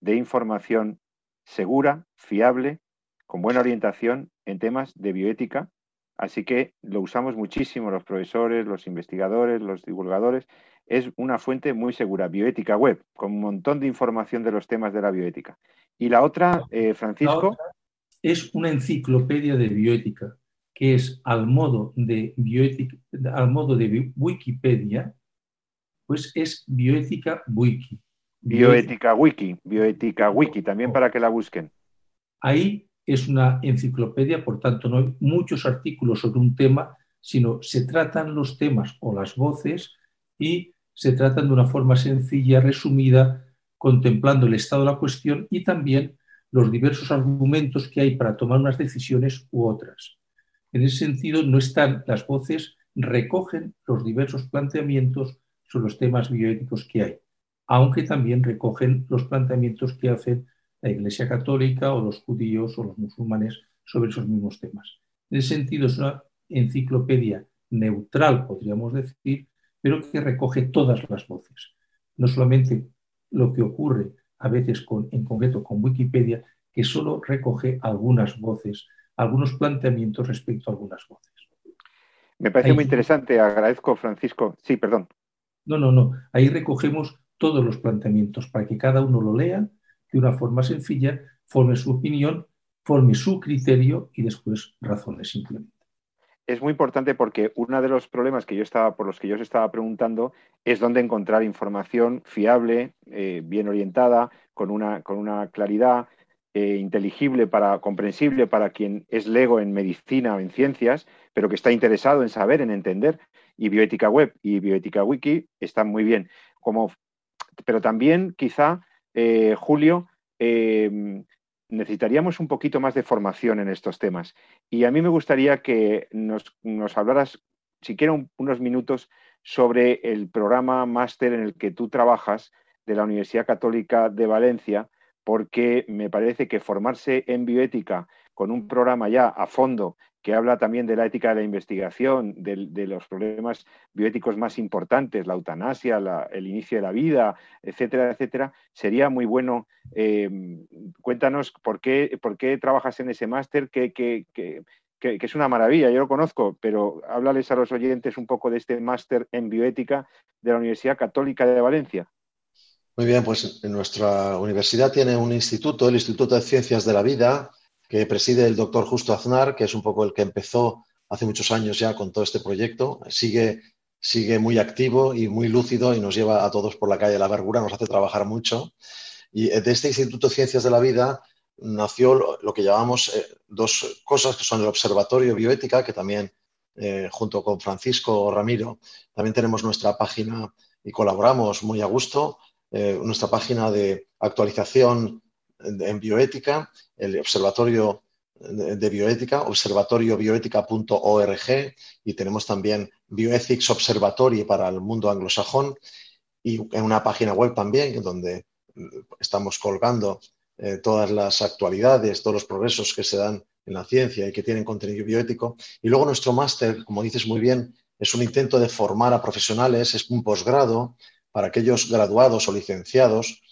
de información segura, fiable con buena orientación en temas de bioética, así que lo usamos muchísimo los profesores, los investigadores, los divulgadores. Es una fuente muy segura, bioética web, con un montón de información de los temas de la bioética. Y la otra, eh, Francisco. es una enciclopedia de bioética, que es al modo de bioética, al modo de Wikipedia, pues es bioética wiki. Bioética wiki, bioética wiki, también para que la busquen. Ahí es una enciclopedia, por tanto no hay muchos artículos sobre un tema, sino se tratan los temas o las voces y se tratan de una forma sencilla, resumida, contemplando el estado de la cuestión y también los diversos argumentos que hay para tomar unas decisiones u otras. En ese sentido, no están las voces, recogen los diversos planteamientos sobre los temas bioéticos que hay, aunque también recogen los planteamientos que hacen la Iglesia Católica o los judíos o los musulmanes sobre esos mismos temas. En ese sentido, es una enciclopedia neutral, podríamos decir, pero que recoge todas las voces. No solamente lo que ocurre a veces con, en concreto con Wikipedia, que solo recoge algunas voces, algunos planteamientos respecto a algunas voces. Me parece muy interesante, agradezco Francisco. Sí, perdón. No, no, no. Ahí recogemos todos los planteamientos para que cada uno lo lea de una forma sencilla, forme su opinión, forme su criterio y después razones simplemente. Es muy importante porque uno de los problemas que yo estaba, por los que yo os estaba preguntando es dónde encontrar información fiable, eh, bien orientada, con una, con una claridad eh, inteligible, para, comprensible para quien es lego en medicina o en ciencias, pero que está interesado en saber, en entender. Y Bioética Web y Bioética Wiki están muy bien. Como, pero también quizá eh, Julio, em, necesitaríamos un poquito más de formación en estos temas. Y a mí me gustaría que nos, hablaras, siquiera unos minutos, sobre el programa máster en el que tú trabajas de la Universidad Católica de Valencia, porque me parece que formarse en bioética con un programa ya a fondo que habla también de la ética de la investigación, de, los problemas bioéticos más importantes, la eutanasia, el inicio de la vida, etcétera, etcétera, sería muy bueno. Eh, cuéntanos por qué, por qué trabajas en ese máster, que, que, es una maravilla, yo lo conozco, pero háblales a los oyentes un poco de este máster en bioética de la Universidad Católica de Valencia. Muy bien, pues nuestra universidad tiene un instituto, el Instituto de Ciencias de la Vida, que preside el doctor Justo Aznar, que es un poco el que empezó hace muchos años ya con todo este proyecto. Sigue, sigue muy activo y muy lúcido y nos lleva a todos por la calle de la vergura, nos hace trabajar mucho. Y de este Instituto de Ciencias de la Vida nació lo, que llamamos eh, dos cosas, que son el Observatorio Bioética, que también, eh, junto con Francisco Ramiro, también tenemos nuestra página y colaboramos muy a gusto, eh, nuestra página de actualización en bioética, el Observatorio de Bioética, observatoриobioética.org y tenemos también Bioethics Observatory para el mundo anglosajón y en una página web también donde estamos colgando eh, todas las actualidades, todos los progresos que se dan en la ciencia y que tienen contenido bioético. Y luego nuestro máster, como dices muy bien, es un intento de formar a profesionales, es un posgrado para aquellos graduados o licenciados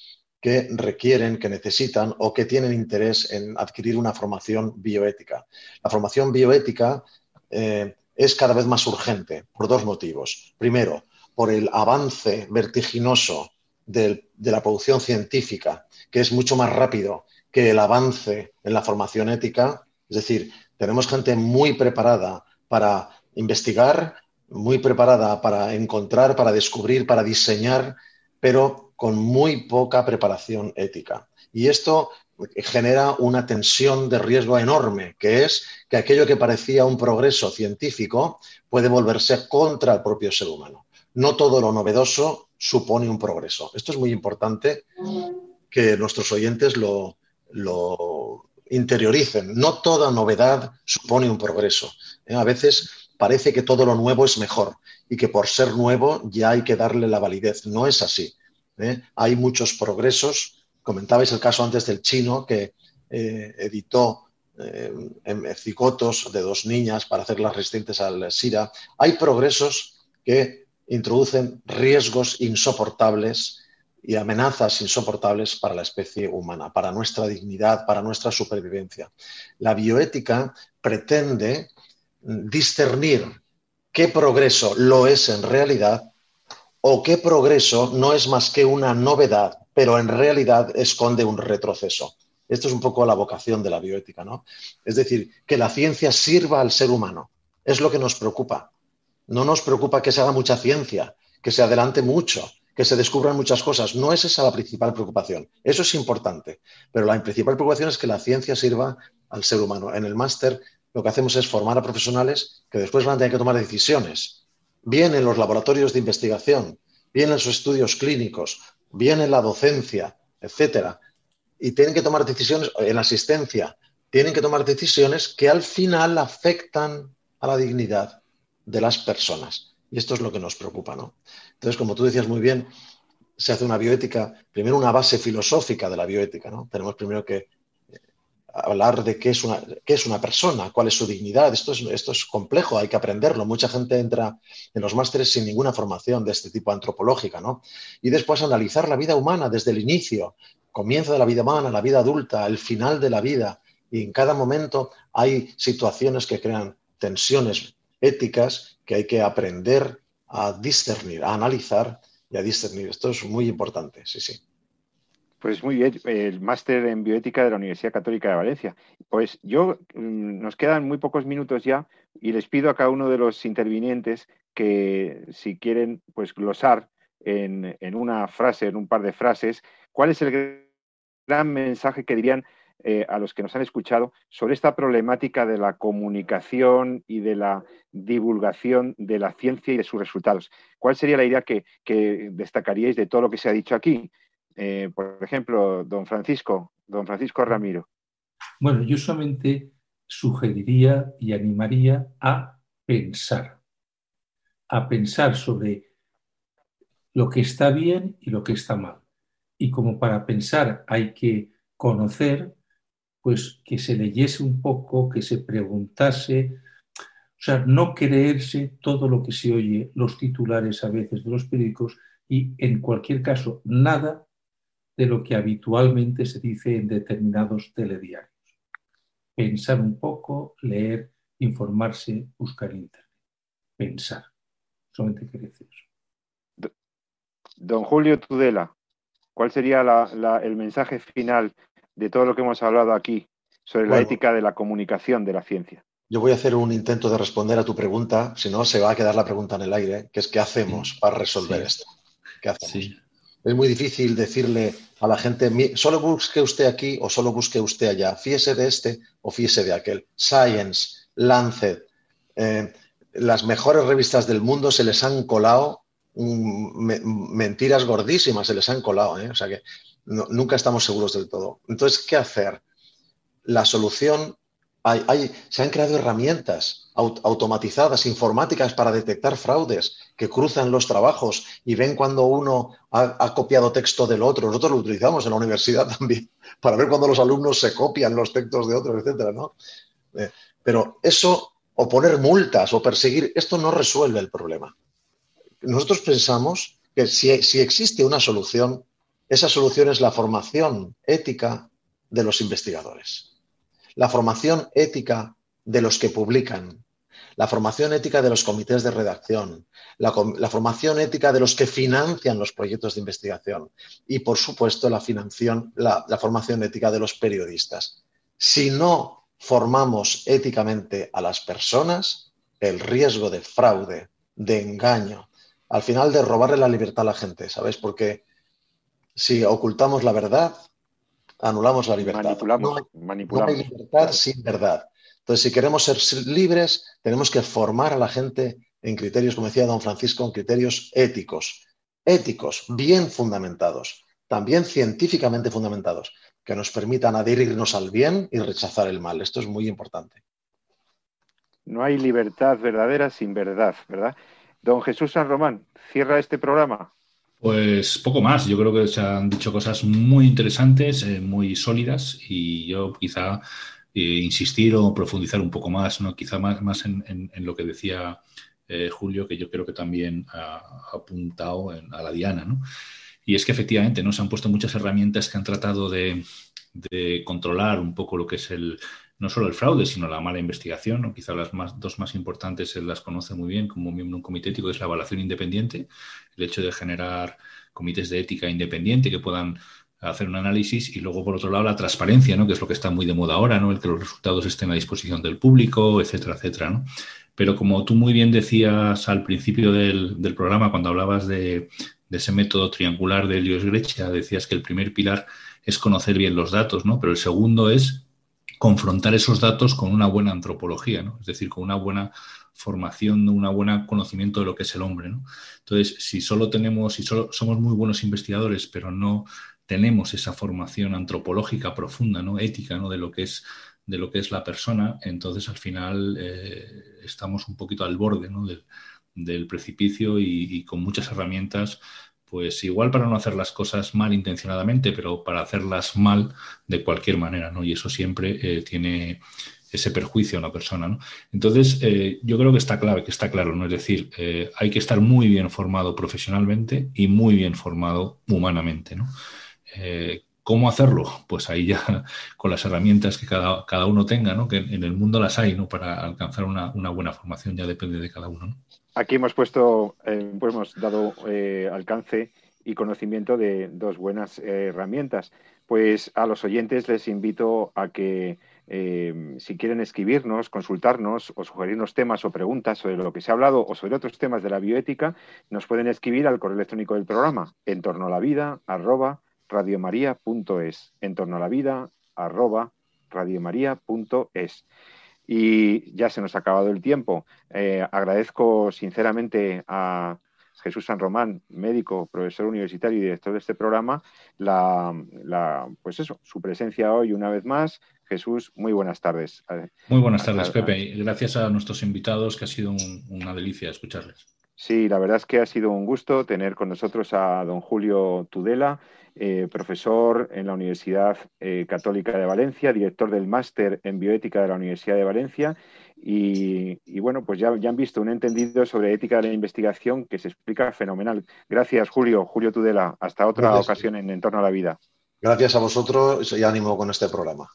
que requieren, que necesitan o que tienen interés en adquirir una formación bioética. La formación bioética eh, es cada vez más urgente por dos motivos. Primero, por el avance vertiginoso de la producción científica, que es mucho más rápido que el avance en la formación ética. Es decir, tenemos gente muy preparada para investigar, muy preparada para encontrar, para descubrir, para diseñar, pero con muy poca preparación ética. Y esto genera una tensión de riesgo enorme, que es que aquello que parecía un progreso científico puede volverse contra el propio ser humano. No todo lo novedoso supone un progreso. Esto es muy importante que nuestros oyentes lo, interioricen. No toda novedad supone un progreso. ¿eh? A veces parece que todo lo nuevo es mejor y que por ser nuevo ya hay que darle la validez. No es así. ¿eh? Hay muchos progresos. Comentabais el caso antes del chino que eh, editó eh, cigotos de dos niñas para hacerlas resistentes al SIDA. Hay progresos que introducen riesgos insoportables y amenazas insoportables para la especie humana, para nuestra dignidad, para nuestra supervivencia. La bioética pretende discernir qué progreso lo es en realidad o qué progreso no es más que una novedad, pero en realidad esconde un retroceso. Esto es un poco la vocación de la bioética, ¿no? Es decir, que la ciencia sirva al ser humano. Es lo que nos preocupa. No nos preocupa que se haga mucha ciencia, que se adelante mucho, que se descubran muchas cosas. No es esa la principal preocupación. Eso es importante. Pero la principal preocupación es que la ciencia sirva al ser humano. En el máster lo que hacemos es formar a profesionales que después van a tener que tomar decisiones bien en los laboratorios de investigación, bien en los estudios clínicos, bien en la docencia, etcétera, y tienen que tomar decisiones en asistencia, tienen que tomar decisiones que al final afectan a la dignidad de las personas. Y esto es lo que nos preocupa, ¿no? Entonces, como tú decías muy bien, se hace una bioética, primero una base filosófica de la bioética, ¿no? Tenemos primero que hablar de qué es, una, qué es una persona, cuál es su dignidad. Esto es, esto es complejo, hay que aprenderlo. Mucha gente entra en los másteres sin ninguna formación de este tipo antropológica, ¿no? Y después analizar la vida humana desde el inicio, comienzo de la vida humana, la vida adulta, el final de la vida. Y en cada momento hay situaciones que crean tensiones éticas que hay que aprender a discernir, a analizar y a discernir. Esto es muy importante, sí, sí. Pues muy bien, el máster en bioética de la Universidad Católica de Valencia. Pues yo, mm, nos quedan muy pocos minutos ya y les pido a cada uno de los intervinientes que si quieren, pues glosar en, una frase, en un par de frases, cuál es el gran mensaje que dirían eh, a los que nos han escuchado sobre esta problemática de la comunicación y de la divulgación de la ciencia y de sus resultados. ¿Cuál sería la idea que destacaríais de todo lo que se ha dicho aquí? Eh, por ejemplo, don Francisco, don Francisco Ramiro. Bueno, yo solamente sugeriría y animaría a pensar, a pensar sobre lo que está bien y lo que está mal. Y como para pensar hay que conocer, pues que se leyese un poco, que se preguntase, o sea, no creerse todo lo que se oye, los titulares a veces de los periódicos y en cualquier caso nada de lo que habitualmente se dice en determinados telediarios. Pensar un poco, leer, informarse, buscar internet. Pensar. Solamente quería decir eso. Don Julio Tudela, ¿cuál sería el mensaje final de todo lo que hemos hablado aquí sobre la ética de la comunicación de la ciencia? Yo voy a hacer un intento de responder a tu pregunta, si no se va a quedar la pregunta en el aire, que es ¿qué hacemos para resolver esto? ¿Qué hacemos? Es muy difícil decirle a la gente, solo busque usted aquí o solo busque usted allá, fíese de este o fíese de aquel. Science, Lancet, eh, las mejores revistas del mundo se les han colado mentiras gordísimas, se les han colado, ¿eh? o sea que nunca estamos seguros del todo. Entonces, ¿qué hacer? La solución se han creado herramientas automatizadas, informáticas para detectar fraudes que cruzan los trabajos y ven cuando uno ha, copiado texto del otro. Nosotros lo utilizamos en la universidad también para ver cuando los alumnos se copian los textos de otros, etcétera, eh, pero eso, o poner multas o perseguir, esto no resuelve el problema. Nosotros pensamos que si existe una solución, esa solución es la formación ética de los investigadores la formación ética de los que publican, la formación ética de los comités de redacción, la, formación ética de los que financian los proyectos de investigación y, por supuesto, la, la formación ética de los periodistas. Si no formamos éticamente a las personas, el riesgo de fraude, de engaño, al final de robarle la libertad a la gente, ¿sabes? Porque si ocultamos la verdad, anulamos la libertad. Manipulamos, no, hay, libertad sin verdad. Entonces, si queremos ser libres, tenemos que formar a la gente en criterios, como decía don Francisco, en criterios éticos, éticos, bien fundamentados, también científicamente fundamentados, que nos permitan adherirnos al bien y rechazar el mal. Esto es muy importante. No hay libertad verdadera sin verdad, ¿verdad? Don Jesús San Román, cierra este programa. Pues poco más. Yo creo que se han dicho cosas muy interesantes, eh, muy sólidas y yo quizá eh, insistir o profundizar un poco más, ¿no? Quizá más, más en, lo que decía eh, Julio, que yo creo que también ha, apuntado a la diana, ¿no? Y es que efectivamente ¿no? se han puesto muchas herramientas que han tratado de controlar un poco lo que es el, no solo el fraude, sino la mala investigación. ¿no? Quizá las más, dos más importantes él las conoce muy bien como miembro de un comité ético, es la evaluación independiente, el hecho de generar comités de ética independiente que puedan hacer un análisis y luego, por otro lado, la transparencia, ¿no? que es lo que está muy de moda ahora, ¿no? el que los resultados estén a disposición del público, etcétera, etcétera. ¿no? Pero como tú muy bien decías al principio del, programa, cuando hablabas de, ese método triangular de Helios Grecia, decías que el primer pilar es conocer bien los datos, ¿no? pero el segundo es confrontar esos datos con una buena antropología, ¿no? es decir, con una buena formación, un buen conocimiento de lo que es el hombre. Entonces, si solo tenemos, si solo somos muy buenos investigadores, pero no tenemos esa formación antropológica profunda, ¿no? ética, ¿no? de lo que es de lo que es la persona, entonces al final eh, estamos un poquito al borde ¿no? del, precipicio y, con muchas herramientas pues igual para no hacer las cosas mal intencionadamente, pero para hacerlas mal de cualquier manera, ¿no? Y eso siempre eh, tiene ese perjuicio a la persona, ¿no? Entonces, eh, yo creo que está clave, que está claro, ¿no? Es decir, eh, hay que estar muy bien formado profesionalmente y muy bien formado humanamente, ¿no? ¿Cómo hacerlo? Pues ahí ya con las herramientas que cada, cada, uno tenga, ¿no? Que en el mundo las hay, ¿no? Para alcanzar una, una buena formación ya depende de cada uno, ¿no? Aquí hemos puesto, eh, pues hemos dado eh, alcance y conocimiento de dos buenas eh, herramientas. Pues a los oyentes les invito a que si quieren escribirnos, consultarnos o sugerirnos temas o preguntas sobre lo que se ha hablado o sobre otros temas de la bioética, nos pueden escribir al correo electrónico del programa en torno a la vida arroba en torno a la vida arroba. Y ya se nos ha acabado el tiempo. Eh, agradezco sinceramente a Jesús San Román, médico, profesor universitario y director de este programa, la, pues eso, su presencia hoy una vez más. Jesús, muy buenas tardes. Muy buenas tardes, Pepe. Gracias a nuestros invitados, que ha sido una delicia escucharles. Sí, la verdad es que ha sido un gusto tener con nosotros a don Julio Tudela, eh, profesor en la Universidad eh, Católica de Valencia, director del máster en bioética de la Universidad de Valencia. Y, bueno, pues ya, ya, han visto un entendido sobre ética de la investigación que se explica fenomenal. Gracias, Julio. Julio Tudela. Hasta otra ocasión en Entorno a la Vida. Gracias a vosotros y ánimo con este programa.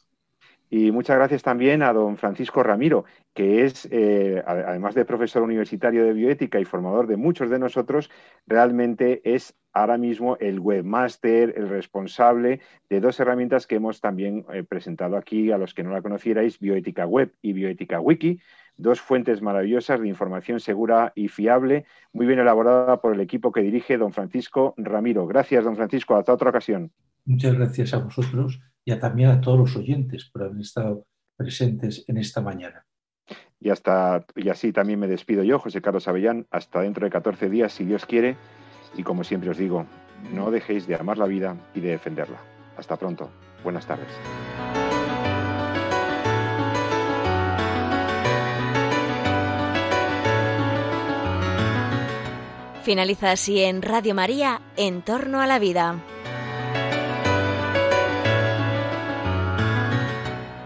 Y muchas gracias también a don Francisco Ramiro, que es, eh, además de profesor universitario de bioética y formador de muchos de nosotros, realmente es ahora mismo el webmaster, el responsable de dos herramientas que hemos también eh, presentado aquí a los que no la conocierais, Bioética Web y Bioética Wiki, dos fuentes maravillosas de información segura y fiable, muy bien elaborada por el equipo que dirige don Francisco Ramiro. Gracias, don Francisco. Hasta otra ocasión. Muchas gracias a vosotros y también a todos los oyentes por haber estado presentes en esta mañana. Y, hasta, y así también me despido yo, José Carlos Avellán, hasta dentro de 14 días, si Dios quiere. Y como siempre os digo, no dejéis de amar la vida y de defenderla. Hasta pronto. Buenas tardes. Finaliza así en Radio María, En torno a la vida.